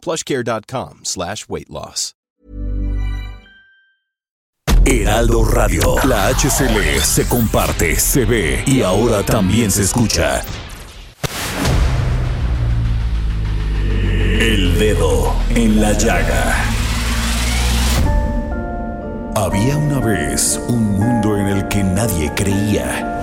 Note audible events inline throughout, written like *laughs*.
plushcare.com slash weight loss. Heraldo Radio. La HCL se comparte, se ve y ahora también se escucha. El dedo en la llaga. Había una vez un mundo en el que nadie creía.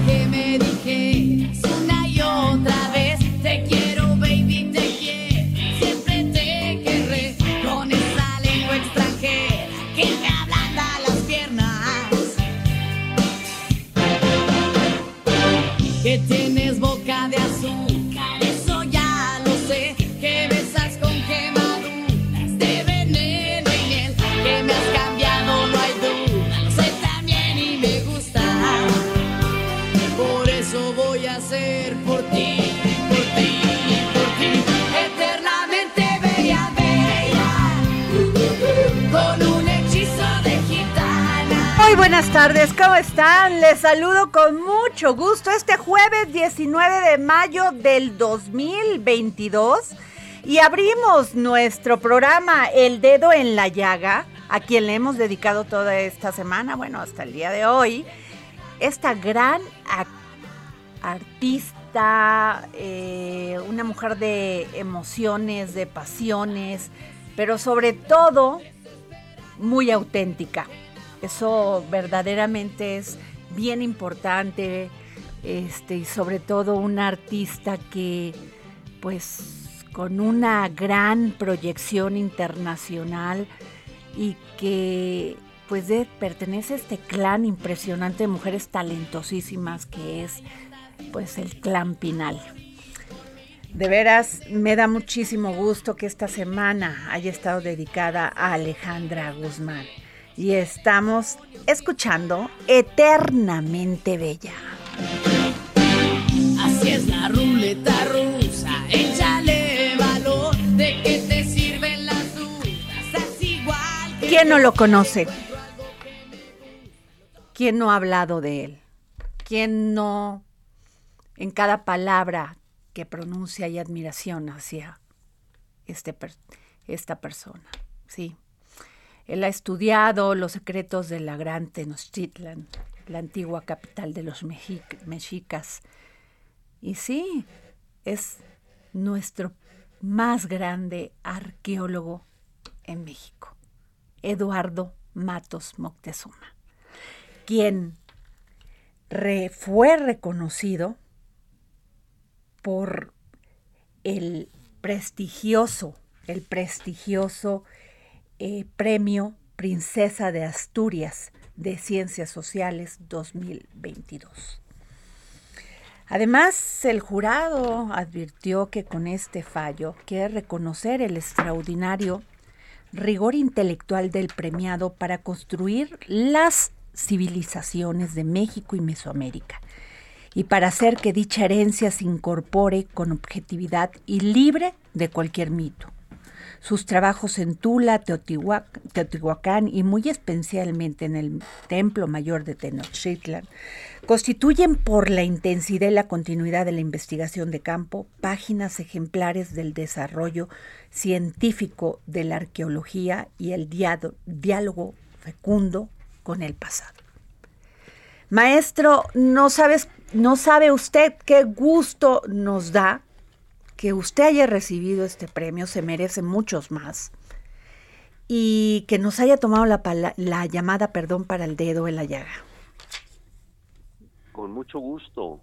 Que tienes boca de azúcar Muy buenas tardes, ¿cómo están? Les saludo con mucho gusto este jueves 19 de mayo del 2022 y abrimos nuestro programa El Dedo en la Llaga, a quien le hemos dedicado toda esta semana, bueno, hasta el día de hoy, esta gran artista, eh, una mujer de emociones, de pasiones, pero sobre todo muy auténtica. Eso verdaderamente es bien importante, este, y sobre todo una artista que, pues, con una gran proyección internacional y que, pues, pertenece a este clan impresionante de mujeres talentosísimas que es, pues, el clan Pinal. De veras, me da muchísimo gusto que esta semana haya estado dedicada a Alejandra Guzmán. Y estamos escuchando Eternamente Bella. Así es la ruleta rusa, échale valor, de qué te sirven las dudas, haz igual que ¿Quién no lo conoce? ¿Quién no ha hablado de él? ¿Quién no en cada palabra que pronuncia hay admiración hacia este per- esta persona? Sí. Él ha estudiado los secretos de la gran Tenochtitlan, la antigua capital de los mexic- mexicas. Y sí, es nuestro más grande arqueólogo en México, Eduardo Matos Moctezuma, quien fue reconocido por el prestigioso, el prestigioso eh, premio Princesa de Asturias de Ciencias Sociales 2022. Además, el jurado advirtió que con este fallo quiere reconocer el extraordinario rigor intelectual del premiado para construir las civilizaciones de México y Mesoamérica y para hacer que dicha herencia se incorpore con objetividad y libre de cualquier mito. Sus trabajos en Tula, Teotihuac- Teotihuacán y muy especialmente en el Templo Mayor de Tenochtitlan constituyen por la intensidad y la continuidad de la investigación de campo páginas ejemplares del desarrollo científico de la arqueología y el diálogo fecundo con el pasado. Maestro, no no sabe usted qué gusto nos da que usted haya recibido este premio, se merece muchos más. y que nos haya tomado la, la llamada, perdón, para el dedo en la llaga. Con mucho gusto.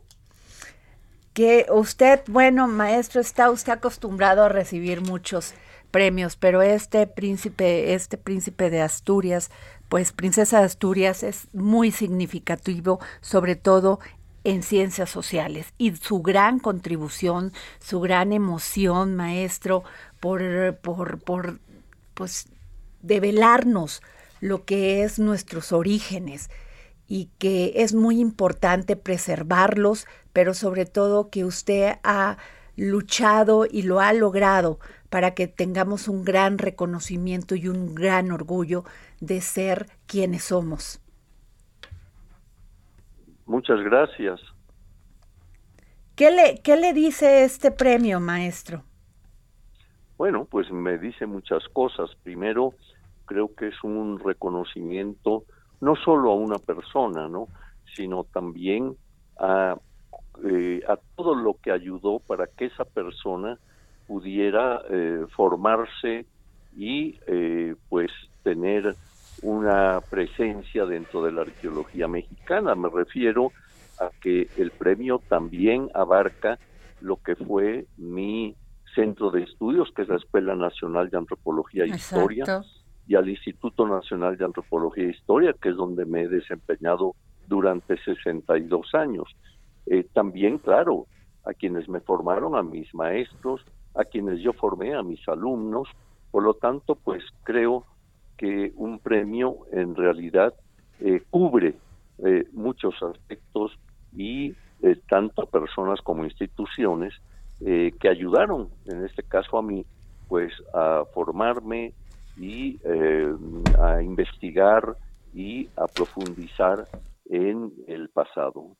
Que usted, bueno, maestro, está usted acostumbrado a recibir muchos premios, pero este príncipe, este príncipe de Asturias, pues princesa de Asturias es muy significativo, sobre todo en ciencias sociales y su gran contribución, su gran emoción, maestro, por, por, por pues develarnos lo que es nuestros orígenes y que es muy importante preservarlos, pero sobre todo que usted ha luchado y lo ha logrado para que tengamos un gran reconocimiento y un gran orgullo de ser quienes somos. Muchas gracias. ¿Qué le, qué le dice este premio, maestro? Bueno, pues me dice muchas cosas. Primero, creo que es un reconocimiento no solo a una persona, ¿no? sino también a, eh, a todo lo que ayudó para que esa persona pudiera eh, formarse y eh, pues tener una presencia dentro de la arqueología mexicana. Me refiero a que el premio también abarca lo que fue mi centro de estudios, que es la Escuela Nacional de Antropología e Historia, y al Instituto Nacional de Antropología e Historia, que es donde me he desempeñado durante 62 años. Eh, también, claro, a quienes me formaron, a mis maestros, a quienes yo formé, a mis alumnos. Por lo tanto, pues creo que un premio en realidad eh, cubre eh, muchos aspectos y tanto personas como instituciones que ayudaron, en este caso a mí, pues a formarme, y eh, a investigar y a profundizar en el pasado.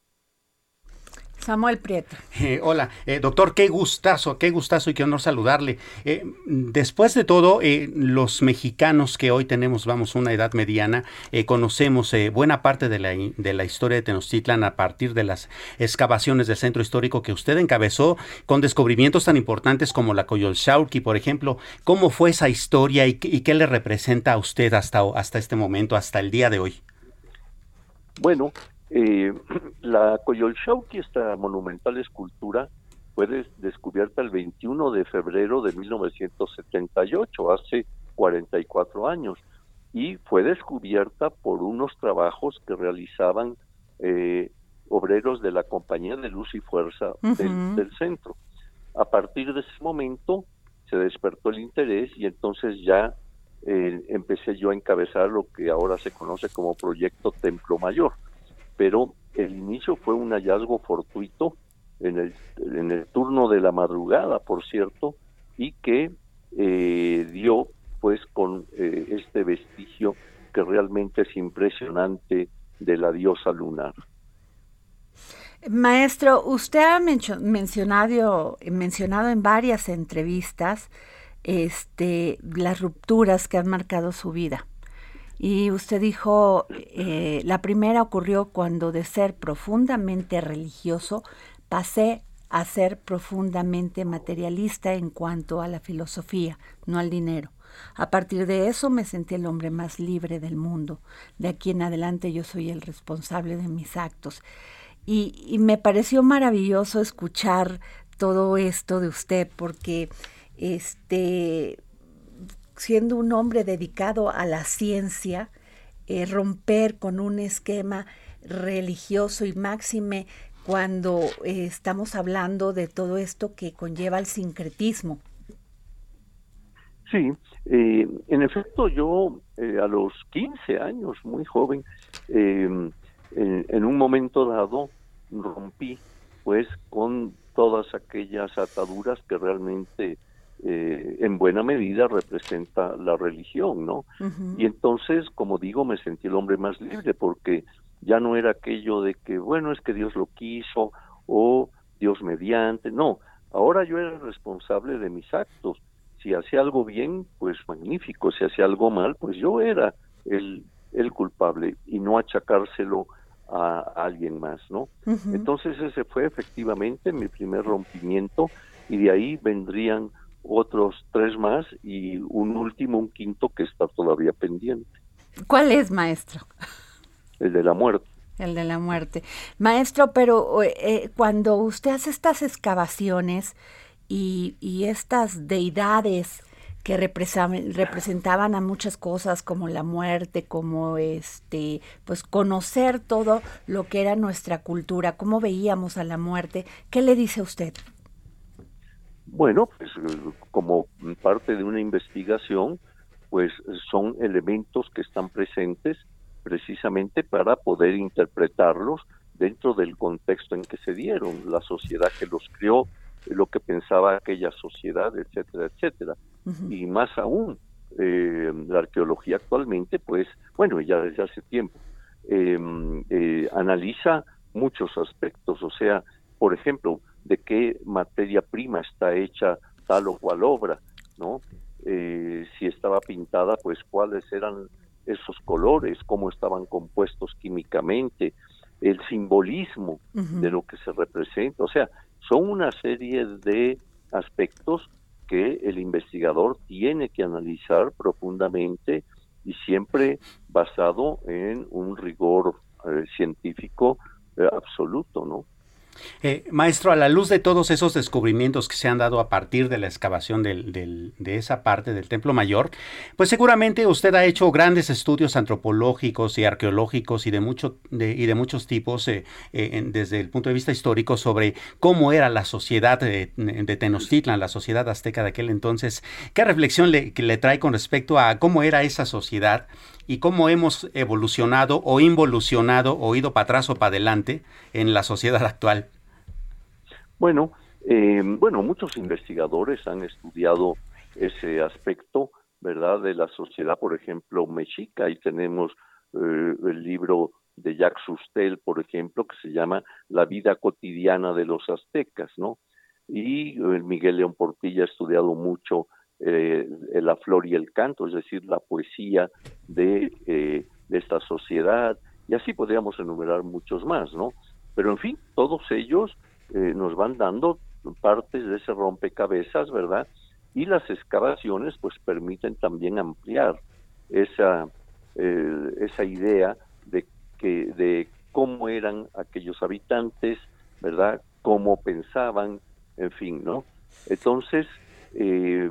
Samuel Prieto. Eh, hola, eh, doctor, qué gustazo, qué gustazo y qué honor saludarle. Eh, después de todo, los mexicanos que hoy tenemos, vamos, una edad mediana, conocemos buena parte de la, de la historia de Tenochtitlan a partir de las excavaciones del centro histórico que usted encabezó con descubrimientos tan importantes como la Coyolxauhqui, por ejemplo. ¿Cómo fue esa historia y, y qué le representa a usted hasta, hasta este momento, hasta el día de hoy? Bueno, eh, *clears throat* la Coyolxauhqui, esta monumental escultura, fue descubierta el 21 de febrero de 1978, hace 44 años, y fue descubierta por unos trabajos que realizaban eh, obreros de la Compañía de Luz y Fuerza del, centro. A partir de ese momento se despertó el interés y entonces ya eh, empecé yo a encabezar lo que ahora se conoce como Proyecto Templo Mayor pero el inicio fue un hallazgo fortuito en el, turno de la madrugada, por cierto, y que eh, dio pues con eh, este vestigio que realmente es impresionante de la diosa lunar. Maestro, usted ha mencionado, mencionado en varias entrevistas este, las rupturas que han marcado su vida. Y usted dijo, eh, la primera ocurrió cuando de ser profundamente religioso pasé a ser profundamente materialista en cuanto a la filosofía, no al dinero. A partir de eso me sentí el hombre más libre del mundo. De aquí en adelante yo soy el responsable de mis actos. Y, y me pareció maravilloso escuchar todo esto de usted porque este siendo un hombre dedicado a la ciencia, eh, romper con un esquema religioso y máxime cuando eh, estamos hablando de todo esto que conlleva el sincretismo. Sí, eh, en efecto yo a los 15 años, muy joven, em, en, en, un momento dado rompí pues con todas aquellas ataduras que realmente eh, en buena medida representa la religión, ¿no? Y entonces, como digo, me sentí el hombre más libre porque ya no era aquello de que, bueno, es que Dios lo quiso o Dios mediante, no, ahora yo era responsable de mis actos. Si hacía algo bien, pues magnífico, si hacía algo mal, pues yo era el, el culpable y no achacárselo a, alguien más, ¿no? Entonces ese fue efectivamente mi primer rompimiento y de ahí vendrían otros tres más y un último, un quinto que está todavía pendiente. ¿Cuál es, maestro? El de la muerte. El de la muerte. Maestro, pero eh, cuando usted hace estas excavaciones y, y estas deidades que representaban a muchas cosas como la muerte, como este, pues conocer todo lo que era nuestra cultura, cómo veíamos a la muerte. ¿Qué le dice usted? Bueno, pues como parte de una investigación, pues son elementos que están presentes precisamente para poder interpretarlos dentro del contexto en que se dieron, la sociedad que los creó, lo que pensaba aquella sociedad, etcétera, etcétera. Y más aún, eh, la arqueología actualmente, pues, bueno, ya desde hace tiempo, em, eh, analiza muchos aspectos, o sea, por ejemplo, de qué materia prima está hecha tal o cual obra, ¿no? Eh, si estaba pintada, pues cuáles eran esos colores, cómo estaban compuestos químicamente, el simbolismo de lo que se representa, o sea, son una serie de aspectos que el investigador tiene que analizar profundamente y siempre basado en un rigor eh, científico eh, absoluto, ¿no? Eh, maestro, a la luz de todos esos descubrimientos que se han dado a partir de la excavación de esa parte del Templo Mayor, pues seguramente usted ha hecho grandes estudios antropológicos y arqueológicos y de, y de muchos tipos eh, eh, desde el punto de vista histórico sobre cómo era la sociedad de, Tenochtitlan, la sociedad azteca de aquel entonces. ¿Qué reflexión le, le trae con respecto a cómo era esa sociedad y cómo hemos evolucionado o involucionado o ido para atrás o para adelante en la sociedad actual? Bueno, eh, bueno, muchos investigadores han estudiado ese aspecto, ¿verdad? De la sociedad, por ejemplo, mexica. Ahí tenemos eh, el libro de Jacques Sustel, por ejemplo, que se llama La vida cotidiana de los aztecas, ¿no? Y el Miguel León Portilla ha estudiado mucho eh, la flor y el canto, es decir, la poesía de, eh, de, esta sociedad, y así podríamos enumerar muchos más, ¿no? Pero en fin, todos ellos eh, nos van dando partes de ese rompecabezas, ¿verdad? Y las excavaciones pues permiten también ampliar esa, esa idea de, que, de cómo eran aquellos habitantes, ¿verdad? Cómo pensaban, en fin, ¿no? Entonces, eh,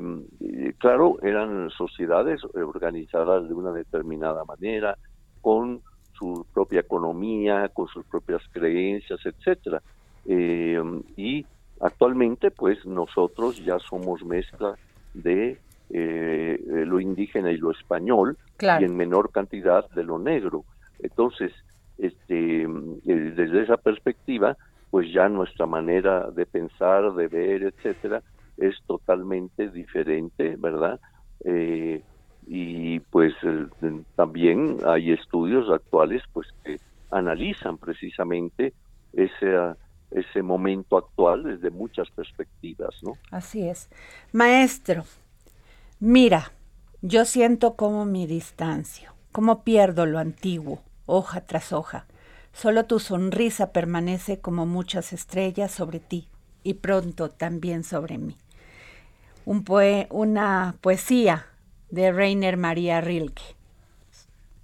claro, eran sociedades organizadas de una determinada manera, con su propia economía, con sus propias creencias, etcétera. Eh, y actualmente, pues nosotros ya somos mezcla de eh, lo indígena y lo español, y en menor cantidad de lo negro. Entonces, este, eh, desde esa perspectiva, pues ya nuestra manera de pensar, de ver, etcétera, es totalmente diferente, ¿verdad? Eh, y pues también hay estudios actuales pues que analizan precisamente ese ese momento actual desde muchas perspectivas, ¿no? Así es. Maestro, mira, yo siento como mi distancio, como pierdo lo antiguo, hoja tras hoja. Solo tu sonrisa permanece como muchas estrellas sobre ti y pronto también sobre mí un una poesía de Rainer María Rilke.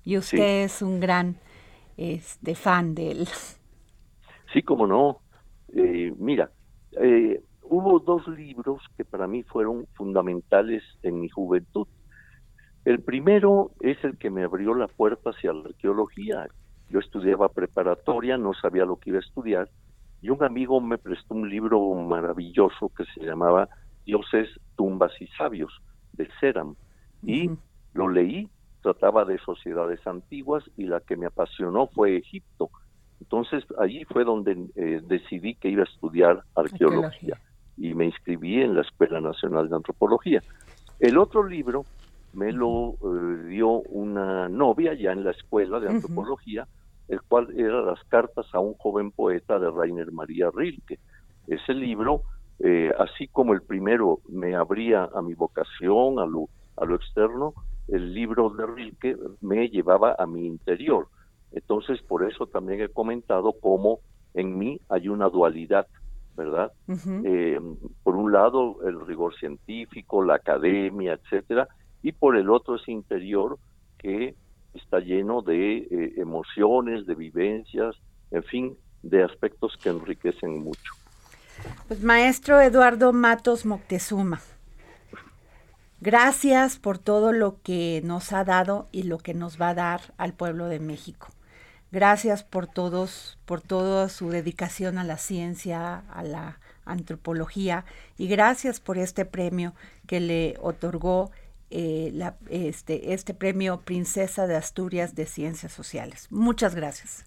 Y usted es un gran este, fan de él. Sí, como no. Eh, mira, eh, hubo dos libros que para mí fueron fundamentales en mi juventud. El primero es el que me abrió la puerta hacia la arqueología. Yo estudiaba preparatoria, no sabía lo que iba a estudiar, y un amigo me prestó un libro maravilloso que se llamaba Dioses, tumbas y sabios de Seram. Y lo leí, trataba de sociedades antiguas y la que me apasionó fue Egipto. Entonces allí fue donde eh, decidí que iba a estudiar arqueología, y me inscribí en la Escuela Nacional de Antropología. El otro libro me lo eh, dio una novia ya en la Escuela de Antropología, el cual era Las cartas a un joven poeta de Rainer María Rilke. Ese libro eh, así como el primero me abría a mi vocación, a lo, a lo externo, el libro de Rilke me llevaba a mi interior. Entonces, por eso también he comentado cómo en mí hay una dualidad ¿verdad? Eh, por un lado, el rigor científico, la academia, etcétera, y por el otro ese interior que está lleno de eh, emociones, de vivencias, en fin, de aspectos que enriquecen mucho. Pues maestro Eduardo Matos Moctezuma, gracias por todo lo que nos ha dado y lo que nos va a dar al pueblo de México. Gracias por todos, por toda su dedicación a la ciencia, a la antropología y gracias por este premio que le otorgó eh, la, este, este premio Princesa de Asturias de Ciencias Sociales. Muchas gracias.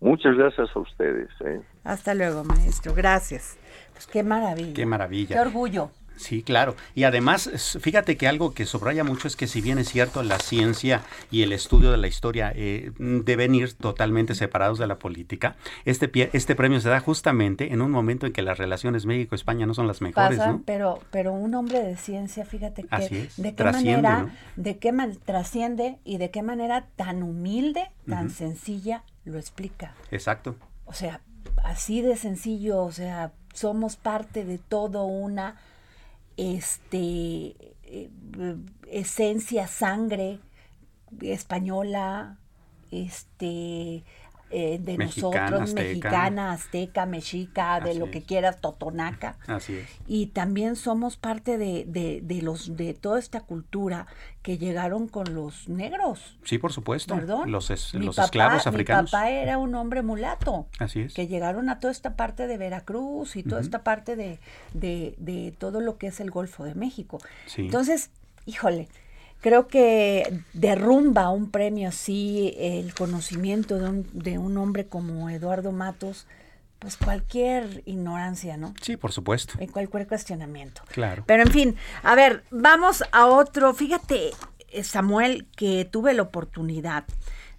Muchas gracias a ustedes. ¿eh? Hasta luego, maestro. Gracias. Pues qué maravilla. Qué maravilla. Qué orgullo. Sí, claro. Y además, fíjate que algo que subraya mucho es que si bien es cierto, la ciencia y el estudio de la historia eh, deben ir totalmente separados de la política, este, este premio se da justamente en un momento en que las relaciones México-España no son las mejores. ¿no? pero, pero un hombre de ciencia, fíjate que de qué manera, de qué man, trasciende y de qué manera tan humilde, tan sencilla lo explica. Exacto. O sea, así de sencillo, o sea, somos parte de todo una este, eh, esencia, sangre española, este, eh, de nosotros, mexicana, azteca, mexica, de lo que quieras, totonaca. Así es. Y también somos parte de, de, los de toda esta cultura que llegaron con los negros. Sí, por supuesto. Perdón. Los, los esclavos africanos. Mi papá era un hombre mulato. Así es. Que llegaron a toda esta parte de Veracruz y toda esta parte de, de, todo lo que es el Golfo de México. Entonces, híjole, creo que derrumba un premio así el conocimiento de un, de un hombre como Eduardo Matos, pues cualquier ignorancia, ¿no? Sí, por supuesto. En cualquier cuestionamiento. Claro. Pero en fin, a ver, vamos a otro. Fíjate, eh, Samuel, que tuve la oportunidad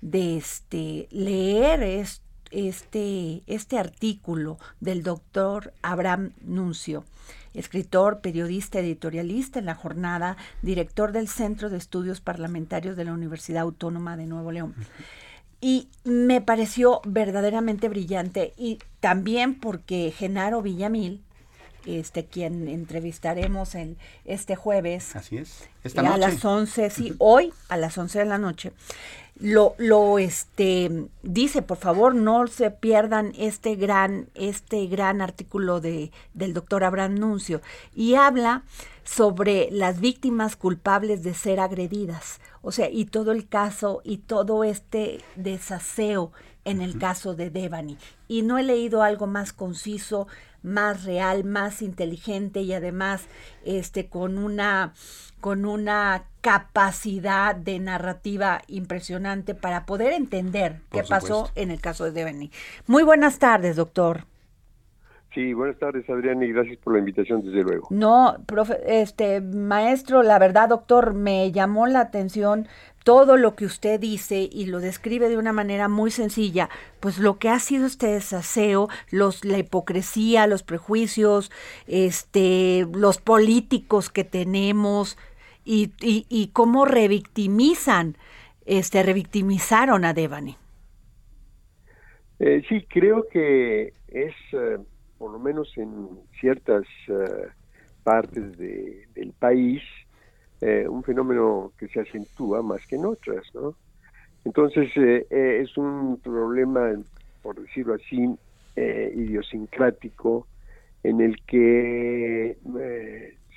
de este, leer este, este artículo del doctor Abraham Nuncio escritor, periodista, editorialista en la jornada, director del Centro de Estudios Parlamentarios de la Universidad Autónoma de Nuevo León. Y me pareció verdaderamente brillante y también porque Genaro Villamil, este quien entrevistaremos en este jueves. Así es. Esta A las 11, sí, hoy a las 11 de la noche lo, lo este, dice, por favor, no se pierdan este gran, este gran artículo de, del doctor Abraham Nuncio y habla sobre las víctimas culpables de ser agredidas. O sea, y todo el caso y todo este desaseo en el caso de Devani. Y no he leído algo más conciso, más real, más inteligente y además este con una con una capacidad de narrativa impresionante para poder entender qué pasó en el caso de Devani. Muy buenas tardes, doctor. Sí, buenas tardes, Adrián, y gracias por la invitación, desde luego. No, este maestro, la verdad, doctor, me llamó la atención todo lo que usted dice y lo describe de una manera muy sencilla, pues lo que ha sido este desaseo, los, la hipocresía, los prejuicios, este, los políticos que tenemos y, cómo revictimizan, este, revictimizaron a Devani. Eh, sí, creo que es, eh, por lo menos en ciertas eh, partes de, del país, eh, un fenómeno que se acentúa más que en otras, ¿no? Entonces eh, eh, es un problema, por decirlo así, idiosincrático en el que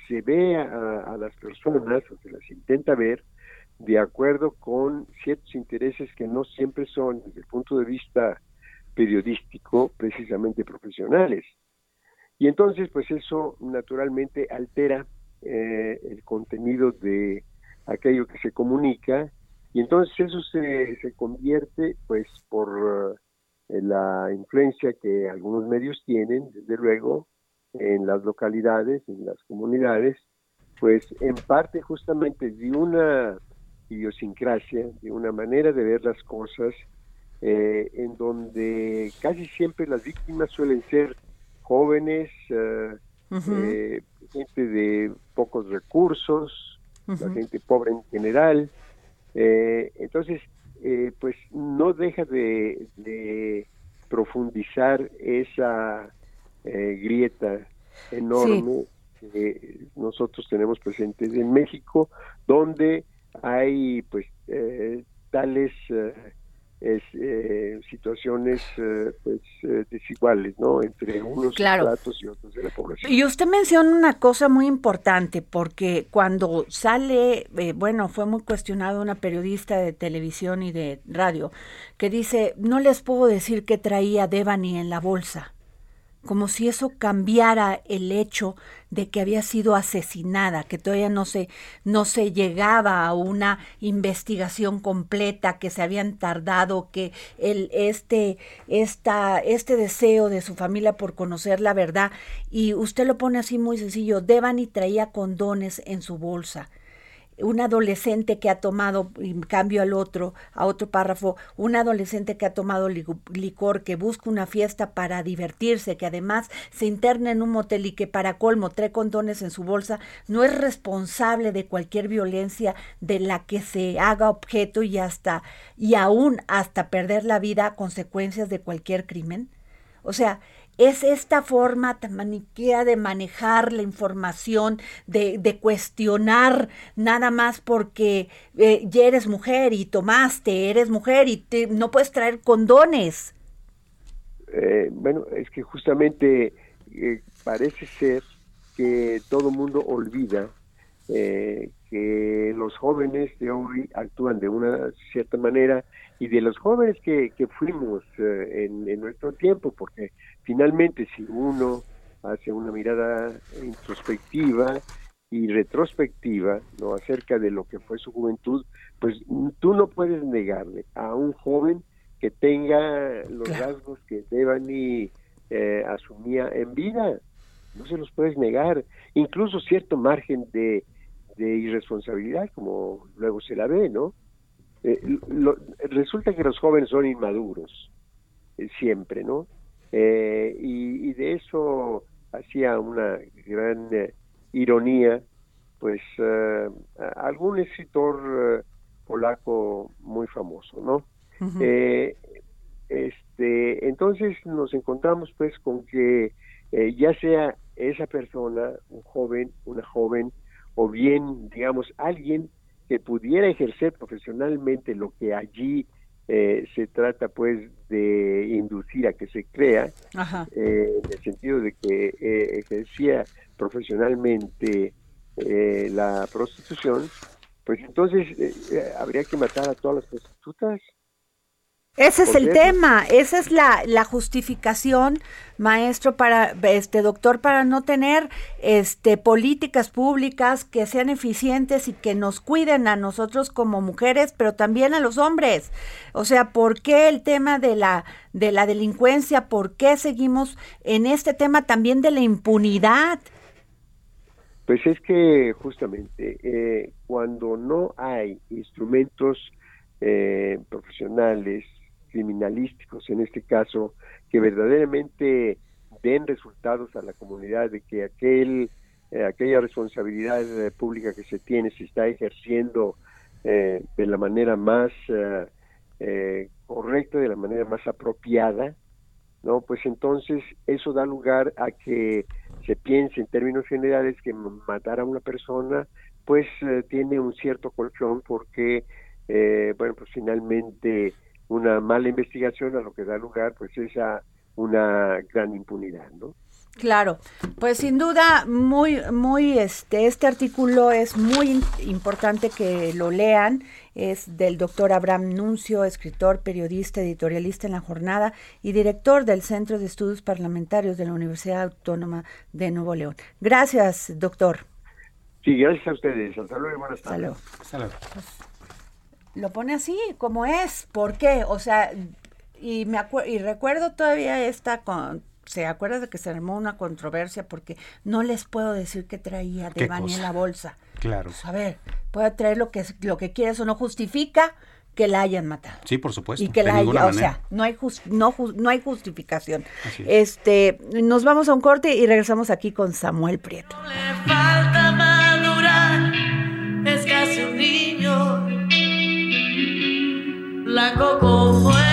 se ve a, las personas, o se las intenta ver, de acuerdo con ciertos intereses que no siempre son, desde el punto de vista periodístico, precisamente profesionales. Y entonces, pues eso naturalmente altera eh, el contenido de aquello que se comunica y entonces eso se, se convierte pues por eh, la influencia que algunos medios tienen desde luego en las localidades en las comunidades pues en parte justamente de una idiosincrasia de una manera de ver las cosas eh, en donde casi siempre las víctimas suelen ser jóvenes eh, gente de pocos recursos, la gente pobre en general. Eh, entonces, eh, pues no deja de, profundizar esa eh, grieta enorme que nosotros tenemos presentes en México, donde hay pues eh, tales eh, situaciones pues desiguales, ¿no? Entre unos estratos y otros de la población. Y usted menciona una cosa muy importante, porque cuando sale, bueno, fue muy cuestionado una periodista de televisión y de radio, que dice, no les puedo decir qué traía Devani en la bolsa como si eso cambiara el hecho de que había sido asesinada, que todavía no se, no se llegaba a una investigación completa, que se habían tardado, que el, este, esta, este deseo de su familia por conocer la verdad, y usted lo pone así muy sencillo, Devani traía condones en su bolsa un adolescente que ha tomado, cambio al otro, a otro párrafo, un adolescente que ha tomado licor, que busca una fiesta para divertirse, que además se interna en un motel y que para colmo trae condones en su bolsa, no es responsable de cualquier violencia de la que se haga objeto y hasta, y aún hasta perder la vida a consecuencias de cualquier crimen. O sea, es esta forma tan maniquea de manejar la información, de, cuestionar nada más porque eh, ya eres mujer y tomaste, eres mujer y no puedes traer condones. Eh, bueno, es que justamente eh, parece ser que todo mundo olvida que los jóvenes de hoy actúan de una cierta manera y de los jóvenes que, que fuimos en, en, nuestro tiempo, porque Finalmente, si uno hace una mirada introspectiva y retrospectiva ¿no? acerca de lo que fue su juventud, pues tú no puedes negarle a un joven que tenga los rasgos que Devani eh, asumía en vida. No se los puedes negar. Incluso cierto margen de, irresponsabilidad, como luego se la ve, ¿no? Eh, resulta que los jóvenes son inmaduros, eh, siempre, ¿no? Eh, y, de eso hacía una gran ironía, pues algún escritor polaco muy famoso, ¿no? este, entonces nos encontramos pues con que ya sea esa persona, un joven, una joven, o bien, digamos, alguien que pudiera ejercer profesionalmente lo que allí eh, se trata pues de inducir a que se crea, eh, en el sentido de que eh, ejercía profesionalmente la prostitución, pues entonces habría que matar a todas las prostitutas ese es el tema, esa es la, la, justificación, maestro, para este doctor, para no tener este políticas públicas que sean eficientes y que nos cuiden a nosotros como mujeres, pero también a los hombres. O sea, ¿por qué el tema de la de la delincuencia? ¿Por qué seguimos en este tema también de la impunidad? Pues es que justamente eh, cuando no hay instrumentos eh, profesionales criminalísticos en este caso que verdaderamente den resultados a la comunidad de que aquel eh, aquella responsabilidad eh, pública que se tiene se está ejerciendo eh, de la manera más correcta de la manera más apropiada no pues entonces eso da lugar a que se piense en términos generales que matar a una persona pues tiene un cierto colchón porque bueno pues finalmente una mala investigación a lo que da lugar pues es a una gran impunidad, ¿no? Claro, pues sin duda muy muy este este artículo es muy importante que lo lean, es del doctor Abraham Nuncio, escritor, periodista, editorialista en la jornada y director del Centro de Estudios Parlamentarios de la Universidad Autónoma de Nuevo León. Gracias, doctor. Sí, gracias a ustedes. Hasta luego y buenas tardes. Hasta luego lo pone así, como es. ¿Por qué? O sea, y me y recuerdo todavía esta con se acuerda de que se armó una controversia porque no les puedo decir que traía de en la bolsa. Claro. Pues, a ver, puede traer lo que lo que quiere, eso no justifica que la hayan matado. Sí, por supuesto. Y que la haya, o sea, no hay no, no hay justificación. Este, nos vamos a un corte y regresamos aquí con Samuel Prieto. No le falta madurar, blanco como él.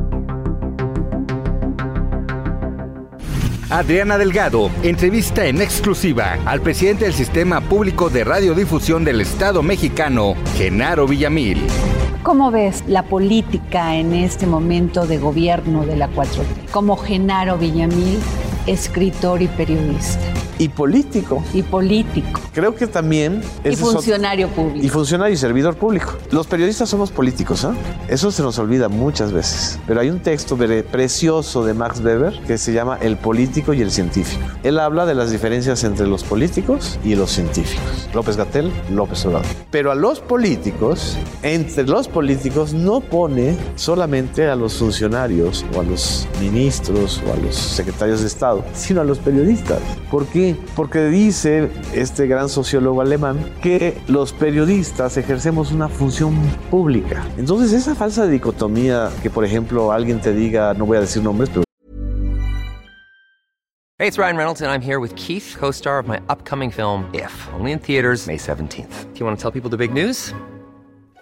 Adriana Delgado entrevista en exclusiva al presidente del Sistema Público de Radiodifusión del Estado mexicano, Genaro Villamil. ¿Cómo ves la política en este momento de gobierno de la 4T? Como Genaro Villamil, escritor y periodista. Y político. Y político. Creo que también... Y otro- funcionario público. Y funcionario y servidor público. Los periodistas somos políticos, ¿ah? Eso se nos olvida muchas veces. Pero hay un texto pre- precioso de Max Weber que se llama El político y el científico. Él habla de las diferencias entre los políticos y los científicos. López Gatel, López Obrador. Pero a los políticos, entre los políticos, no pone solamente a los funcionarios o a los ministros o a los secretarios de Estado, sino a los periodistas. ¿Por qué? Porque dice este gran sociólogo alemán que los periodistas ejercemos una función pública. Entonces esa falsa dicotomía que por ejemplo alguien te diga, no voy a decir nombres, pero Hey, it's Ryan Reynolds, and I'm here with Keith, co star of my upcoming film, If, only in theaters, May 17th. Do you want to tell people the big news?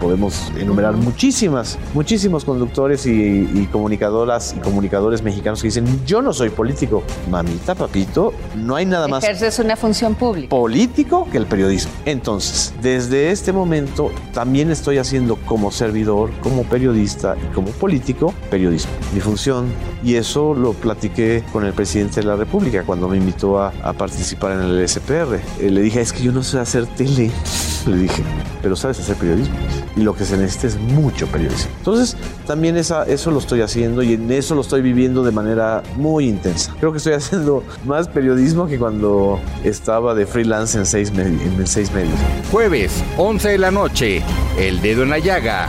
Podemos enumerar muchísimas, muchísimos conductores y, y comunicadoras y comunicadores mexicanos que dicen, yo no soy político. Mamita, papito, no hay nada más Ejerces una función pública. político que el periodismo. Entonces, desde este momento también estoy haciendo como servidor, como periodista y como político, periodismo. Mi función, y eso lo platiqué con el presidente de la República cuando me invitó a, a participar en el SPR. Eh, le dije, es que yo no sé hacer tele. *laughs* Le dije, pero sabes hacer periodismo. Y lo que se necesita es mucho periodismo. Entonces, también esa, eso lo estoy haciendo y en eso lo estoy viviendo de manera muy intensa. Creo que estoy *laughs* haciendo más periodismo que cuando estaba de freelance en seis, medi- en seis medios. Jueves, 11 de la noche, El Dedo en la Llaga,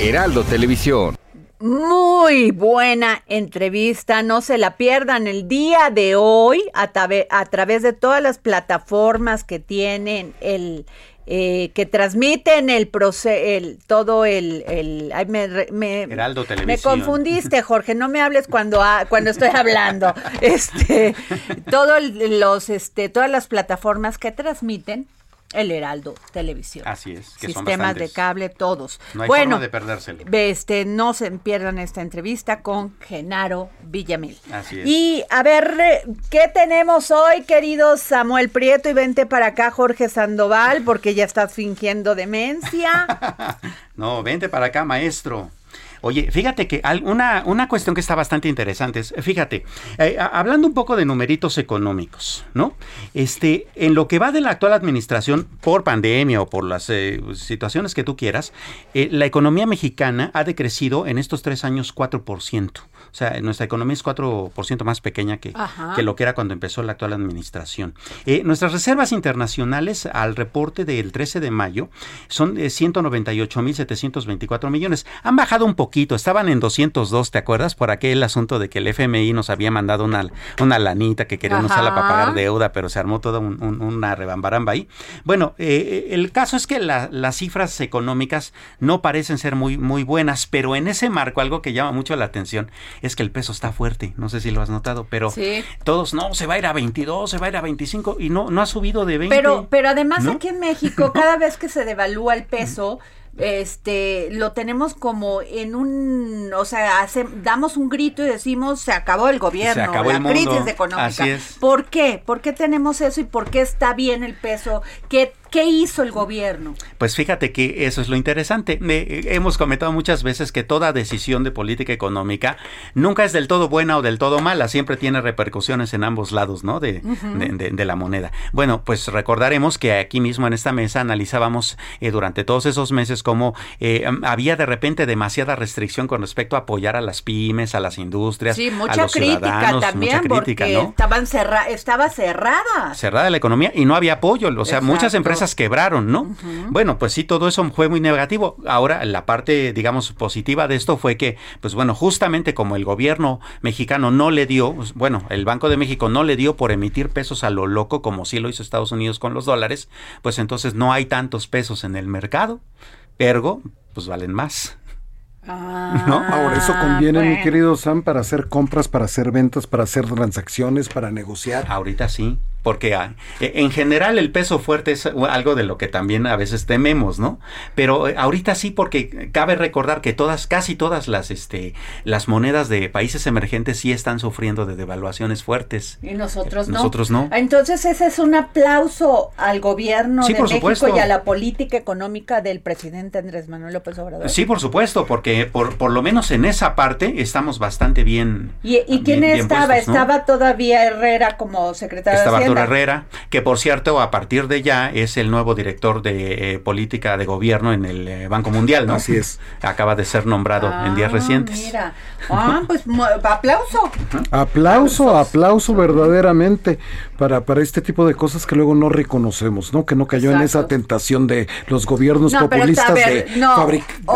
Heraldo Televisión. Muy buena entrevista, no se la pierdan el día de hoy a través de todas las plataformas que tienen el eh, que transmiten el proce el todo el, el ay, me, me- Heraldo me Televisión. confundiste Jorge no me hables cuando cuando estoy hablando *laughs* este todo los este todas las plataformas que transmiten el Heraldo Televisión Así es, que son sistemas de cable todos No hay bueno forma de perdérselo. este, no se pierdan esta entrevista con Genaro Villamil. Así es. Y a ver, eh, ¿qué tenemos hoy, querido Samuel Prieto? Y vente para acá, Jorge Sandoval, porque ya estás fingiendo demencia. *laughs* No, vente para acá, maestro. Oye, fíjate que una, una cuestión que está bastante interesante es, fíjate, eh, hablando un poco de numeritos económicos, ¿no? Este, en lo que va de la actual administración, por pandemia o por las eh, situaciones que tú quieras, eh, la economía mexicana ha decrecido en estos tres años 4%. O sea, nuestra economía es 4% más pequeña que, que lo que era cuando empezó la actual administración. Eh, nuestras reservas internacionales al reporte del 13 de mayo son eh, 198.724 millones. Han bajado un poquito, estaban en 202, ¿te acuerdas? Por aquel asunto de que el FMI nos había mandado una, una lanita que querían usarla para pagar deuda, pero se armó toda un- un- una rebambaramba ahí. Bueno, eh, el caso es que la- las cifras económicas no parecen ser muy, muy buenas, pero en ese marco algo que llama mucho la atención es que el peso está fuerte, no sé si lo has notado, pero Sí. todos, no, se va a ir a 22, se va a ir a 25 y no, no ha subido de 20. Pero, pero además ¿no? aquí en México, *laughs* cada vez que se devalúa el peso, este, lo tenemos como en un, o sea, hace- damos un grito y decimos se acabó el gobierno, Se acabó la el mundo. crisis económica. Así es. ¿Por qué? ¿Por qué tenemos eso y por qué está bien el peso? ¿Qué, qué hizo el gobierno? Pues fíjate que eso es lo interesante. Eh, hemos comentado muchas veces que toda decisión de política económica nunca es del todo buena o del todo mala, siempre tiene repercusiones en ambos lados, ¿no? De, de- de- de la moneda. Bueno, pues recordaremos que aquí mismo en esta mesa analizábamos eh, durante todos esos meses cómo eh, había de repente demasiada restricción con respecto a apoyar a las pymes, a las industrias, Sí, a mucha los crítica ciudadanos, también mucha crítica, porque ¿no? estaban cerra estaba cerrada. cerrada la economía y no había apoyo, o sea, muchas Exacto. Empresas quebraron, ¿no? Bueno, pues sí, todo eso fue muy negativo. Ahora, la parte, digamos, positiva de esto fue que, pues bueno, justamente como el gobierno mexicano no le dio, pues, bueno, el Banco de México no le dio por emitir pesos a lo loco, como sí lo hizo Estados Unidos con los dólares, pues entonces no hay tantos pesos en el mercado, ergo, pues valen más. ¿No? Ahora, eso conviene, mi querido Sam, para hacer compras, para hacer ventas, para hacer transacciones, para negociar. Ahorita sí, porque ah, eh, en general el peso fuerte es algo de lo que también a veces tememos, ¿no? Pero eh, ahorita sí, porque cabe recordar que todas, casi todas las, este, las monedas de países emergentes sí están sufriendo de devaluaciones fuertes. Y nosotros no. Nosotros no. Entonces ese es un aplauso al gobierno Sí, de por México supuesto. y a la política económica del presidente Andrés Manuel López Obrador. Sí, por supuesto, porque por, por lo menos en esa parte estamos bastante bien. ¿Y, y quién bien- bien estaba? puestos, ¿no? Estaba todavía Herrera como secretario Estaba de Herrera, que por cierto, a partir de ya es el nuevo director de eh, política de gobierno en el eh, Banco Mundial, ¿no? Así es. *laughs* Acaba de ser nombrado en días Ah, recientes. Mira. Ah, pues aplauso. Aplauso, aplauso verdaderamente para, para este tipo de cosas que luego no reconocemos, ¿no? Que no cayó en esa tentación de los gobiernos No, populistas ver, de no,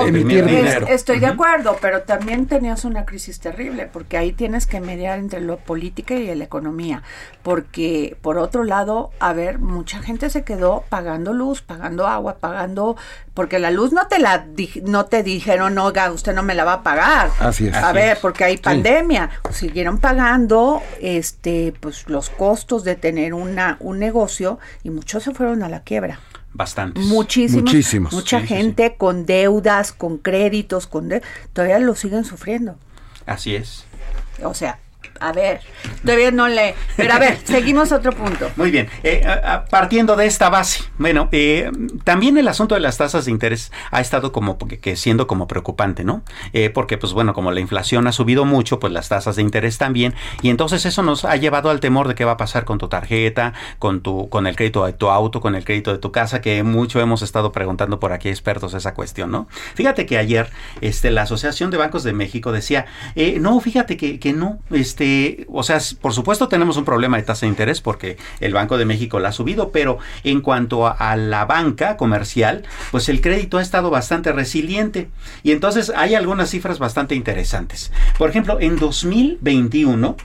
emitir es- dinero. Estoy de acuerdo, pero también tenías una crisis terrible, porque ahí tienes que mediar entre lo política y la economía, porque por otro lado, a ver, mucha gente se quedó pagando luz, pagando agua, pagando, porque la luz no te la di- no te dijeron, oiga, usted no me la va a pagar. Así es. A Así ver, es. porque hay Sí. pandemia, siguieron pagando, este, pues los costos de tener una un negocio y muchos se fueron a la quiebra. Bastantes. Muchísimos. Muchísimos. Mucha Sí, sí, gente con deudas, con créditos, con de- todavía lo siguen sufriendo. Así es. O sea, a ver, todavía no le... Pero a ver, *laughs* seguimos otro punto. Muy bien, eh, partiendo de esta base, bueno, eh, también el asunto de las tasas de interés ha estado como que, que siendo como preocupante, ¿no? Eh, porque pues bueno, como la inflación ha subido mucho, pues las tasas de interés también, y entonces eso nos ha llevado al temor de qué va a pasar con tu tarjeta, con tu, con el crédito de tu auto, con el crédito de tu casa, que mucho hemos estado preguntando por aquí expertos esa cuestión, ¿no? Fíjate que ayer, este, la Asociación de Bancos de México decía, eh, no, fíjate que, que no, este, o sea, por supuesto tenemos un problema de tasa de interés porque el Banco de México la ha subido, pero en cuanto a la banca comercial, pues el crédito ha estado bastante resiliente. Y entonces hay algunas cifras bastante interesantes. Por ejemplo, en 2021,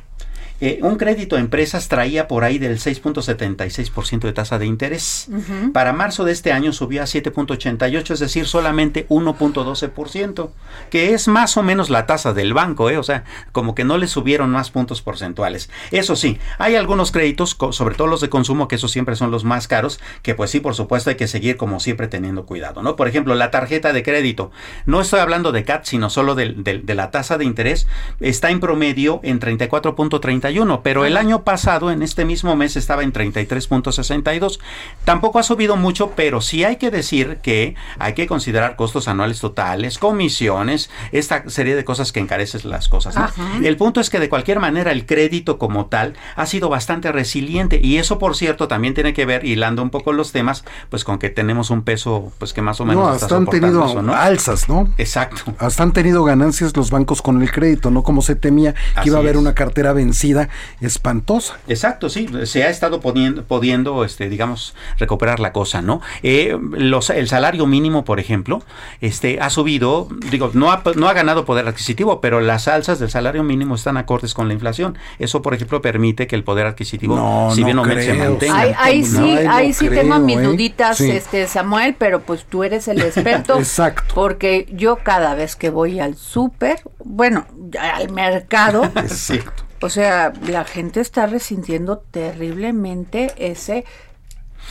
eh, un crédito a empresas traía por ahí del 6.76% de tasa de interés. Para marzo de este año subió a 7.88, es decir, solamente 1.12%, que es más o menos la tasa del banco, ¿eh? o sea, como que no le subieron más puntos porcentuales. Eso sí, hay algunos créditos, sobre todo los de consumo, que esos siempre son los más caros, que pues sí, por supuesto, hay que seguir como siempre teniendo cuidado, ¿no? Por ejemplo, la tarjeta de crédito. No estoy hablando de CAT, sino solo del- de, la tasa de interés. Está en promedio en 34.30 33.31, pero el año pasado en este mismo mes estaba en 33.62. Tampoco ha subido mucho, pero sí hay que decir que hay que considerar costos anuales totales, comisiones, esta serie de cosas que encarecen las cosas. ¿no? El punto es que de cualquier manera el crédito como tal ha sido bastante resiliente y eso por cierto también tiene que ver hilando un poco los temas, pues con que tenemos un peso pues que más o menos no, está hasta han tenido soportando eso, ¿no? alzas, ¿no? Exacto. Hasta han tenido ganancias los bancos con el crédito, no como se temía que Así iba a haber es. una cartera vencida espantosa. Exacto, sí, se ha estado poniendo, pudiendo, este, digamos, recuperar la cosa, ¿no? Eh, los, el salario mínimo, por ejemplo, este, ha subido, digo, no ha, no ha ganado poder adquisitivo, pero las alzas del salario mínimo están acordes con la inflación. Eso, por ejemplo, permite que el poder adquisitivo, No, si no bien se creo. mantenga. Ahí, ahí sí, no ahí sí tengo mis ¿eh? duditas, Sí. este Samuel, pero pues tú eres el *laughs* experto. Exacto. Porque yo cada vez que voy al súper, bueno, al mercado, Exacto. O sea, la gente está resintiendo terriblemente ese.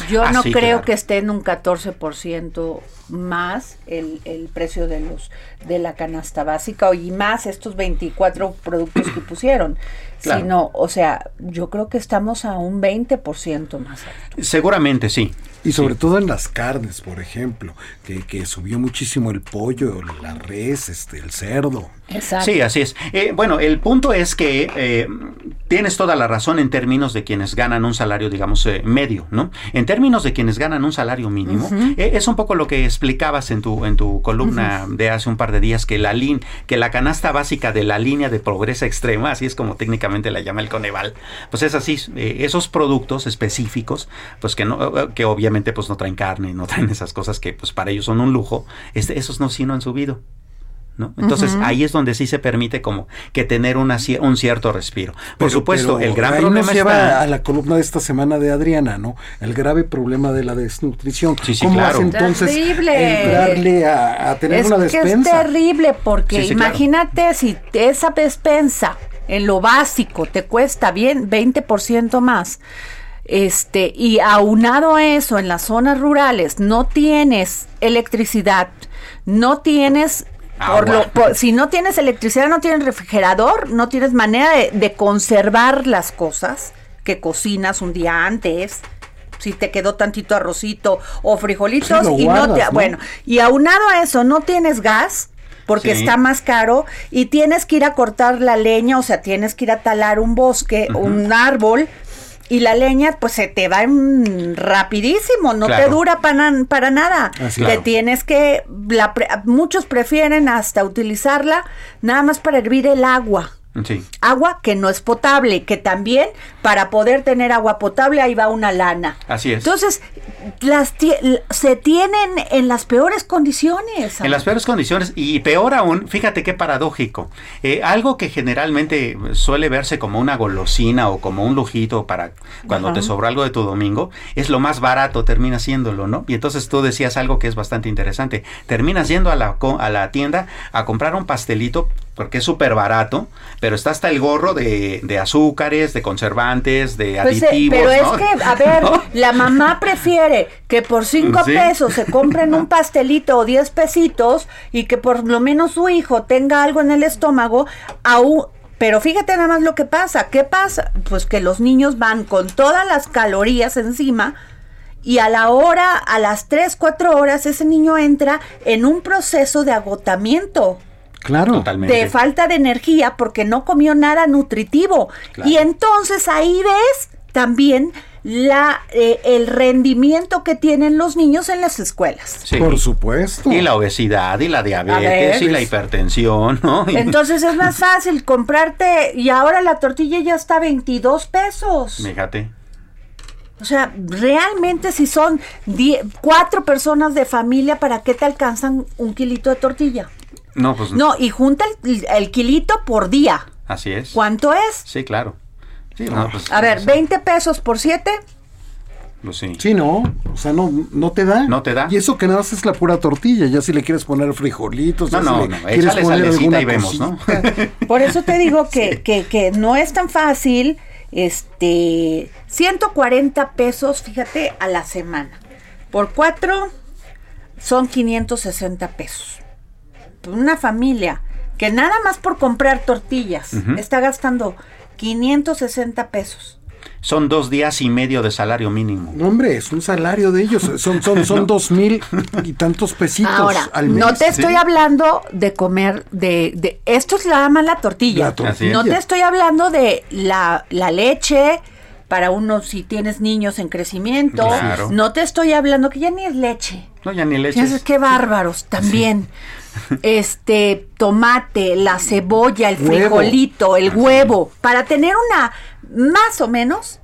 Yo Ah, no sí, creo claro. que esté en un 14% más el, el precio de los de la canasta básica y más estos 24 productos que pusieron, *clears throat* Claro. sino, o sea, yo creo que estamos a un 20% más alto. Seguramente sí. Y sobre todo en las carnes, por ejemplo, que, que subió muchísimo el pollo, la res, este, el cerdo. Exacto. Sí, así es. Eh, bueno, el punto es que eh, tienes toda la razón en términos de quienes ganan un salario, digamos, eh, medio, ¿no? En términos de quienes ganan un salario mínimo, eh, es un poco lo que explicabas en tu, en tu columna de hace un par de días, que la lin, que la canasta básica de la línea de pobreza extrema, así es como técnicamente la llama el Coneval, pues es así, esos productos específicos, pues que no, que obviamente pues no traen carne, no traen esas cosas que pues para ellos son un lujo, este, esos no sí no han subido. ¿No? Entonces ahí es donde sí se permite como que tener una, cier- un cierto respiro. Por supuesto, pero el gran ahí problema nos lleva está... a la columna de esta semana de Adriana, ¿no? El grave problema de la desnutrición. Sí, sí, ¿Cómo claro. hace entonces Terrible. entrarle a, a tener es una que es despensa? terrible porque Sí, sí, claro. imagínate si esa despensa en lo básico te cuesta bien 20% más. Este, y aunado a eso, en las zonas rurales no tienes electricidad, no tienes por lo- por- si no tienes electricidad, no tienes refrigerador, no tienes manera de, de conservar las cosas que cocinas un día antes. Si te quedó tantito arrocito o frijolitos Sí, y no te, bueno, y aunado a eso no tienes gas porque Sí. está más caro y tienes que ir a cortar la leña, o sea, tienes que ir a talar un bosque, un árbol y la leña pues se te va en rapidísimo, no te dura para, para nada. Así Te tienes que la muchos prefieren hasta utilizarla nada más para hervir el agua. Sí. Agua que no es potable, que también para poder tener agua potable ahí va una lana. Así es. Entonces, las se tienen en las peores condiciones. En las peores condiciones y peor aún, fíjate qué paradójico. Eh, algo que generalmente suele verse como una golosina o como un lujito para cuando Ajá. te sobró algo de tu domingo, es lo más barato, termina siéndolo, ¿no? Y entonces tú decías algo que es bastante interesante. Terminas yendo a la, a la tienda a comprar un pastelito porque es súper barato, pero está hasta el gorro de, de azúcares, de conservantes, de Pues, eh, aditivos. pero es que, a ver, *laughs* ¿No? la mamá prefiere que por cinco Sí. pesos se compren un pastelito o diez pesitos y que por lo menos su hijo tenga algo en el estómago, aún, pero fíjate nada más lo que pasa. ¿Qué pasa? Pues que los niños van con todas las calorías encima y a la hora, a las tres, cuatro horas, ese niño entra en un proceso de agotamiento Claro. Totalmente. de falta de energía porque no comió nada nutritivo. Claro. Y entonces ahí ves también la eh, el rendimiento que tienen los niños en las escuelas. Sí. Por supuesto. Y la obesidad, y la diabetes, y la hipertensión, ¿no? Entonces es más *laughs* fácil comprarte y ahora la tortilla ya está a 22 pesos. Fíjate. O sea, realmente si son die- cuatro personas de familia, ¿para qué te alcanzan un kilito de tortilla? No, pues No, y junta el, el kilito por día. así es. ¿Cuánto es? Sí, claro. Sí, no, pues, A ver, pues, 20 pesos por 7. pues sí. Sí, no, o sea, no, no te da. No te da. Y eso que nada más es la pura tortilla, ya si le quieres poner frijolitos, No, ya no, si le no, quieres échale poner salecita alguna y vemos, ¿no? *laughs* Por eso te digo que, que, que no es tan fácil, este, 140 pesos, fíjate, a la semana. Por cuatro son 560 pesos. Una familia que nada más por comprar tortillas está gastando 560 pesos. Son dos días y medio de salario mínimo. No, hombre, es un salario de ellos. Son, son, *laughs* son dos mil y tantos pesitos Ahora, al mes. no te estoy hablando de comer, de, de esto es la llaman la tortilla. La tortilla. No te estoy hablando de la, la leche para uno si tienes niños en crecimiento. Claro. No te estoy hablando que ya ni es leche. No, ya ni leche. Qué bárbaros también. Este tomate, la cebolla, el frijolito, el huevo, para tener una más o menos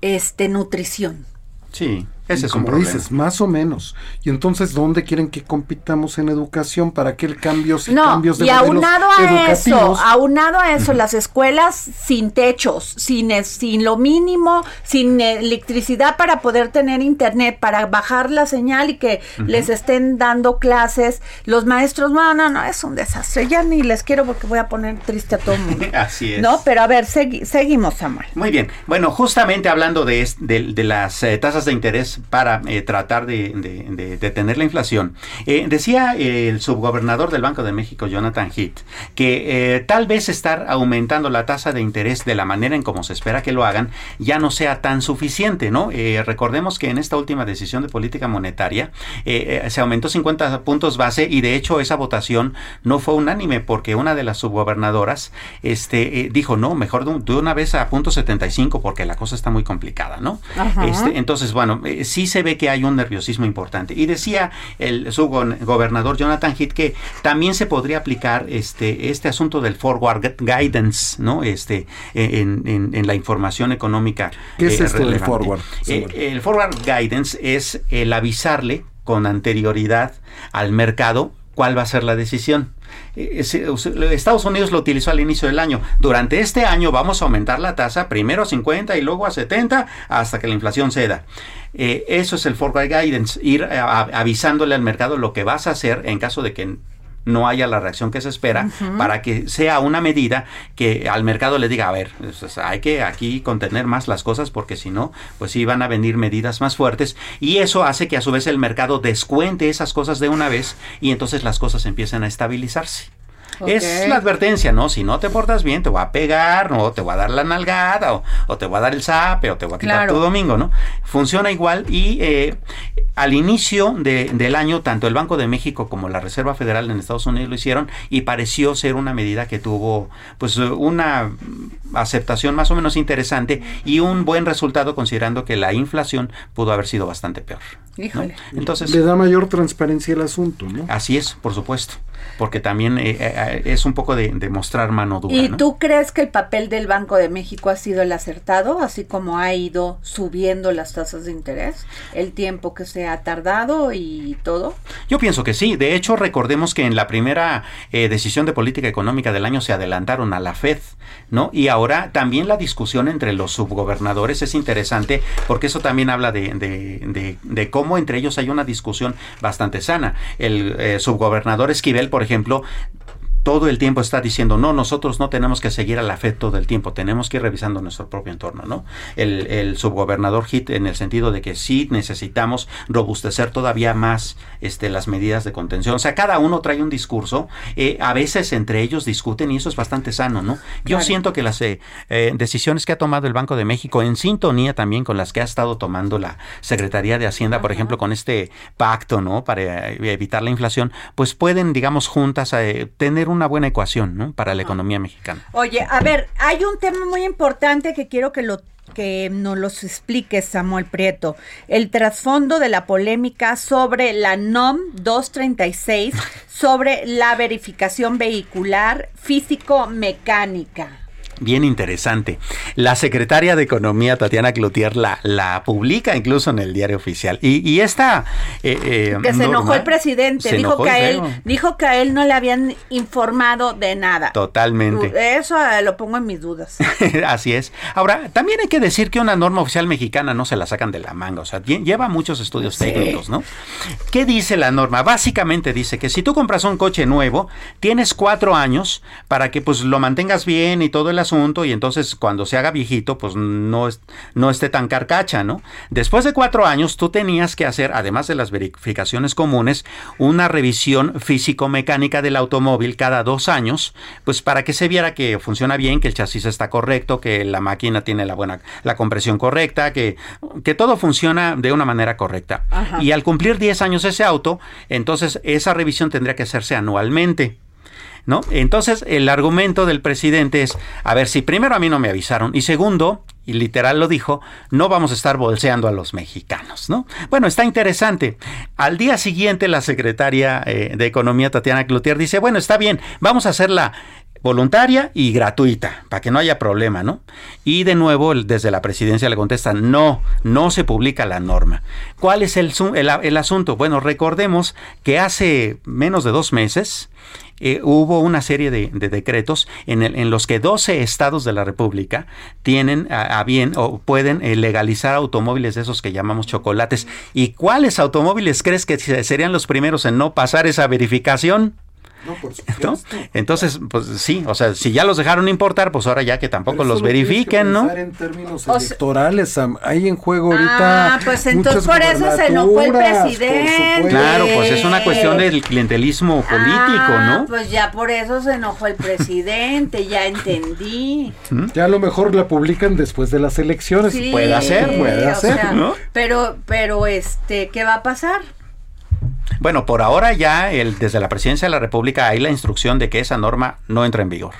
este nutrición. Sí, ese es un Como problema. dices, más o menos. Y entonces, ¿dónde quieren que compitamos en educación para que el cambio y No, cambios de y aunado a eso, educativos? aunado a eso, las escuelas sin techos, sin, es- sin lo mínimo, sin electricidad para poder tener internet, para bajar la señal y que les estén dando clases, los maestros, no, no, no, es un desastre, ya ni les quiero porque voy a poner triste a todo el mundo. *laughs* Así es. No, pero a ver, segui- seguimos, Samuel. Muy bien. Bueno, justamente hablando de, es- de- de las eh, tasas de interés para eh, tratar de, de- de detener la inflación, eh, decía eh, el subgobernador del Banco de México, Jonathan Heath, que tal vez estar aumentando la tasa de interés de la manera en como se espera que lo hagan ya no sea tan suficiente, ¿no? Recordemos que en esta última decisión de política monetaria se aumentó 50 puntos base y de hecho esa votación no fue unánime porque una de las subgobernadoras este, dijo, no, mejor de, un- de una vez a punto 75 porque la cosa está muy complicada, ¿no? Este, entonces, bueno, sí se ve que hay un nerviosismo importante. Y decía el subgobernador Jonathan Heath que también se podría aplicar este, este asunto del forward gu- guidance, ¿no? Este, en, en- en la información económica. ¿Qué es eh, esto del forward, Eh, Samuel? el forward guidance es el avisarle con anterioridad al mercado cuál va a ser la decisión. Eh, Estados Unidos lo utilizó al inicio del año. Durante este año vamos a aumentar la tasa primero a 50 y luego a 70 hasta que la inflación ceda. Eh, eso es el forward guidance, ir a- avisándole al mercado lo que vas a hacer en caso de que no haya la reacción que se espera para que sea una medida que al mercado le diga, a ver, pues, hay que aquí contener más las cosas porque si no, pues sí van a venir medidas más fuertes y eso hace que a su vez el mercado descuente esas cosas de una vez y entonces las cosas empiezan a estabilizarse. Es la advertencia, ¿no? Si no te portas bien, te voy a pegar, ¿no? Te voy a dar la nalgada, o, o te voy a dar el zape, o te voy a quitar Claro. tu domingo, ¿no? Funciona igual y eh, al inicio de- del año, tanto el Banco de México como la Reserva Federal en Estados Unidos lo hicieron y pareció ser una medida que tuvo, pues, una aceptación más o menos interesante y un buen resultado considerando que la inflación pudo haber sido bastante peor. Entonces, Le da mayor transparencia al asunto, ¿no? así es, por supuesto, porque también eh, eh, es un poco de, de mostrar mano dura. ¿Y ¿no? tú crees que el papel del Banco de México ha sido el acertado, así como ha ido subiendo las tasas de interés, el tiempo que se ha tardado y todo? Yo pienso que sí. De hecho, recordemos que en la primera eh, decisión de política económica del año se adelantaron a la Fed, ¿no? Y ahora también la discusión entre los subgobernadores es interesante porque eso también habla de, de- de- de cómo entre ellos hay una discusión bastante sana. El eh, subgobernador Esquivel, por ejemplo, todo el tiempo está diciendo, no, nosotros no tenemos que seguir a la FED todo el tiempo, tenemos que ir revisando nuestro propio entorno, ¿no? El, el subgobernador Hit en el sentido de que sí necesitamos robustecer todavía más este, las medidas de contención. O sea, cada uno trae un discurso, eh, a veces entre ellos discuten y eso es bastante sano, ¿no? Yo Claro. siento que las eh, eh, decisiones que ha tomado el Banco de México, en sintonía también con las que ha estado tomando la Secretaría de Hacienda, por ejemplo, con este pacto, ¿no? Para eh, evitar la inflación, pues pueden, digamos, juntas eh, tener una buena ecuación, ¿no? Para la economía mexicana. Oye, a ver, hay un tema muy importante que quiero que lo que nos los expliques, Samuel Prieto. El trasfondo de la polémica sobre la NOM 236, *laughs* sobre la verificación vehicular físico-mecánica. Bien interesante. La secretaria de Economía, Tatiana Cloutier, la, la publica incluso en el diario oficial. Y, y esta... eh, eh, Que se enojó el presidente, dijo enojó que a él, dijo que a él no le habían informado de nada. Totalmente. Eso eh, lo pongo en mis dudas. *laughs* Así es. Ahora, también hay que decir que una norma oficial mexicana no se la sacan de la manga, o sea, lle- lleva muchos estudios técnicos, ¿no? ¿Qué dice la norma? Básicamente dice que si tú compras un coche nuevo, tienes cuatro años para que pues lo mantengas bien y todo el asunto y entonces cuando se haga viejito, pues no, no esté tan carcacha, ¿no? Después de cuatro años, tú tenías que hacer, además de las verificaciones comunes, una revisión físico-mecánica del automóvil cada dos años, pues para que se viera que funciona bien, que el chasis está correcto, que la máquina tiene la buena, la compresión correcta, que, que todo funciona de una manera correcta. Y al cumplir 10 años ese auto, entonces esa revisión tendría que hacerse anualmente. ¿No? Entonces, el argumento del presidente es, a ver, si primero a mí no me avisaron y segundo, y literal lo dijo, no vamos a estar bolseando a los mexicanos, ¿no? Bueno, está interesante. Al día siguiente, la secretaria eh, de Economía, Tatiana Cloutier, dice, bueno, está bien, vamos a hacerla voluntaria y gratuita, para que no haya problema, ¿no? Y de nuevo, desde la presidencia le contestan, no, no se publica la norma. ¿Cuál es el, asunto? Bueno, recordemos que hace menos de dos meses, eh, hubo una serie de, decretos en, el, en, los que 12 estados de la República tienen a, bien o pueden eh, legalizar automóviles de esos que llamamos chocolates. ¿Y cuáles automóviles crees que serían los primeros en no pasar esa verificación? Entonces, pues sí, o sea, si ya los dejaron importar, pues ahora ya que tampoco los verifiquen, ¿no? en términos electorales, hay en juego ahorita. Ah, pues entonces por eso se enojó el presidente. Claro, pues es una cuestión del clientelismo político, ah, ¿no? Pues ya por eso se enojó el presidente, ya entendí. ¿Mm? Ya a lo mejor la publican después de las elecciones. puede ser, puede ser, Pero, pero, este, ¿qué va a pasar? Bueno, por ahora ya el, desde la presidencia de la República hay la instrucción de que esa norma no entra en vigor.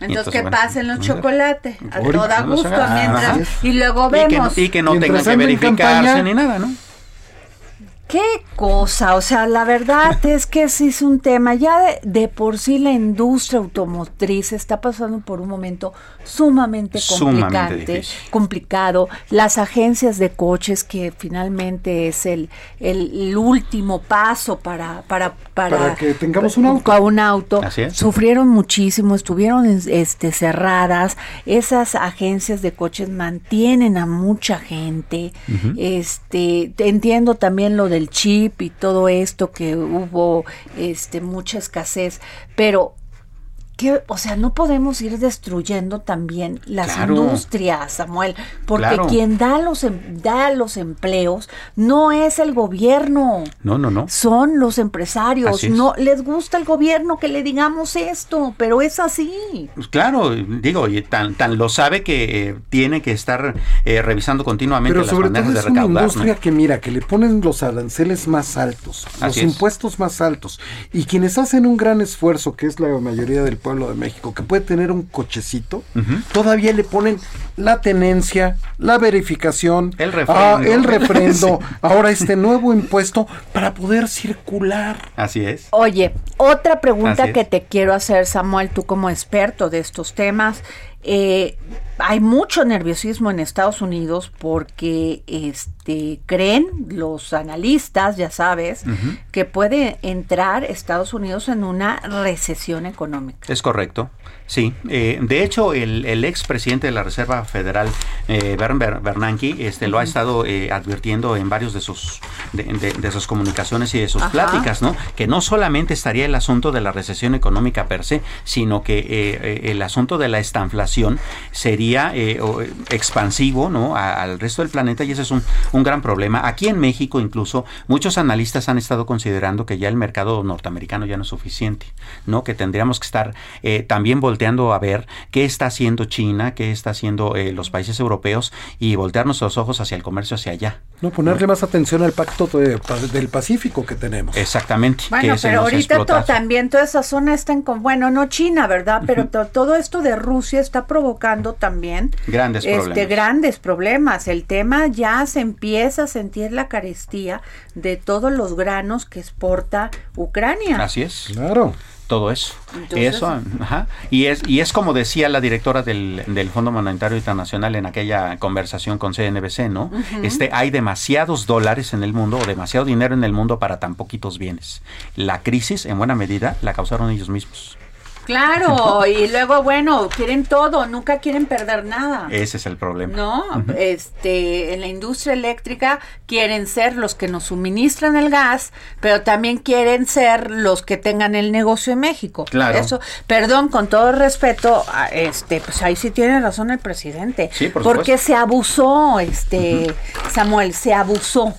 Entonces, que pasen los chocolates a toda gusto mientras y luego vemos y que, no tengan que verificarse ni nada, ¿no? Qué cosa, o sea, la verdad *laughs* es que sí es un tema, ya de, por sí la industria automotriz está pasando por un momento sumamente complicante, complicado, las agencias de coches que finalmente es el, el, último paso para, para, para, que tengamos un auto, un auto sufrieron muchísimo, estuvieron este, cerradas, esas agencias de coches mantienen a mucha gente, este, entiendo también lo de chip y todo esto que hubo este mucha escasez, pero o sea, no podemos ir destruyendo también las industrias, Samuel, porque quien da los em, da los empleos no es el gobierno. No, no, no. Son los empresarios. No les gusta el gobierno que le digamos esto, pero es así. Pues claro, digo, y tan tan lo sabe que eh, tiene que estar eh, revisando continuamente pero las sobre todo es Una industria que mira, que le ponen los aranceles más altos, los impuestos más altos y quienes hacen un gran esfuerzo, que es la mayoría del pueblo de México, que puede tener un cochecito, todavía le ponen la tenencia, la verificación, el refrendo, el refrendo *laughs* ahora este nuevo impuesto para poder circular. Así es. Oye, otra pregunta que te quiero hacer, Samuel, tú como experto de estos temas. Eh, hay mucho nerviosismo en Estados Unidos porque este, creen los analistas, ya sabes, que puede entrar Estados Unidos en una recesión económica. Es correcto. Sí, eh, de hecho el, el ex presidente de la Reserva Federal, eh, Bernanke, este, lo ha estado eh, advirtiendo en varios de sus, de, sus comunicaciones y de sus pláticas, ¿no? Que no solamente estaría el asunto de la recesión económica per se, sino que eh, el asunto de la estanflación sería expansivo, ¿no? al resto del planeta y ese es un, un gran problema. Aquí en México incluso muchos analistas han estado considerando que ya el mercado norteamericano ya no es suficiente, ¿no? Que tendríamos que estar también volviendo volteando a ver qué está haciendo China, qué está haciendo eh, los países europeos y voltear nuestros ojos hacia el comercio hacia allá. No, ponerle más atención al pacto del Pacífico que tenemos. Exactamente. Bueno, pero ahorita también toda esa zona está en, bueno, no China, ¿verdad? Pero todo esto de Rusia está provocando también grandes este, problemas. grandes problemas. El tema ya se empieza a sentir la carestía de todos los granos que exporta Ucrania. Así es. Claro todo eso. eso, ajá. Y es, y es como decía la directora del, del, Fondo Monetario Internacional en aquella conversación con CNBC, ¿no? Este, hay demasiados dólares en el mundo o demasiado dinero en el mundo para tan poquitos bienes. La crisis, en buena medida, la causaron ellos mismos. Claro, *laughs* y luego, bueno, quieren todo, nunca quieren perder nada. Ese es el problema. No, este, en la industria eléctrica quieren ser los que nos suministran el gas, pero también quieren ser los que tengan el negocio en México. Claro. Eso, perdón, con todo respeto, este, pues ahí sí tiene razón el presidente. Sí, por porque supuesto. se abusó, este, Samuel, se abusó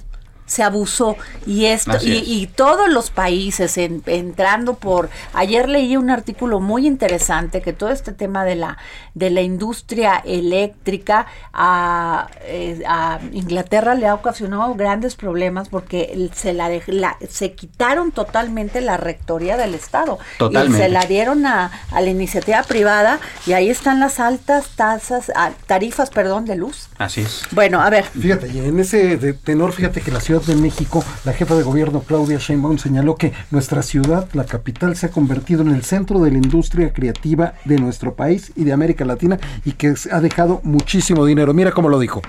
se abusó y esto y, es. y todos los países en- entrando por ayer leí un artículo muy interesante que todo este tema de la de la industria eléctrica a, eh, a Inglaterra le ha ocasionado grandes problemas porque el- se la, la- se quitaron totalmente la rectoría del estado Totalmente. y se la dieron a, a la iniciativa privada y ahí están las altas tasas tarifas perdón de luz Así es. bueno a ver Fíjate, y en ese de- tenor, fíjate que la Ciudad de México, la jefa de gobierno Claudia Sheinbaum señaló que nuestra ciudad, la capital, se ha convertido en el centro de la industria creativa de nuestro país y de América Latina y que ha dejado muchísimo dinero. Mira cómo lo dijo.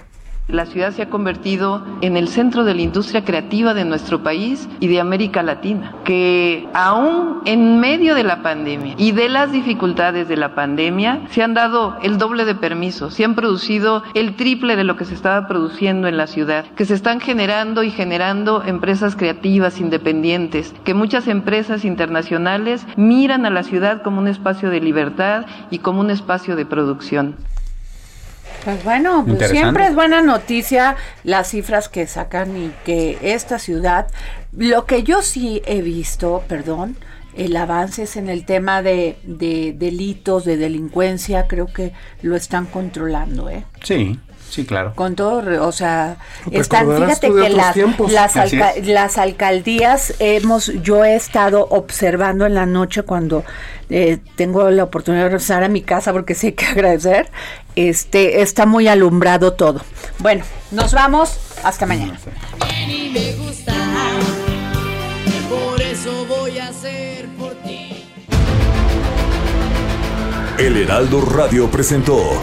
La ciudad se ha convertido en el centro de la industria creativa de nuestro país y de América Latina, que aún en medio de la pandemia y de las dificultades de la pandemia se han dado el doble de permisos, se han producido el triple de lo que se estaba produciendo en la ciudad, que se están generando y generando empresas creativas independientes, que muchas empresas internacionales miran a la ciudad como un espacio de libertad y como un espacio de producción. Pues bueno, pues siempre es buena noticia las cifras que sacan y que esta ciudad, lo que yo sí he visto, perdón, el avance es en el tema de, de delitos, de delincuencia, creo que lo están controlando, ¿eh? Sí, sí, claro. Con todo, o sea, están, fíjate que las, las, Así alca- es. las alcaldías hemos, yo he estado observando en la noche cuando eh, tengo la oportunidad de regresar a mi casa porque sí hay que agradecer, este, está muy alumbrado todo. Bueno, nos vamos, hasta mañana. y me gusta. Por eso voy a hacer por ti. El Heraldo Radio presentó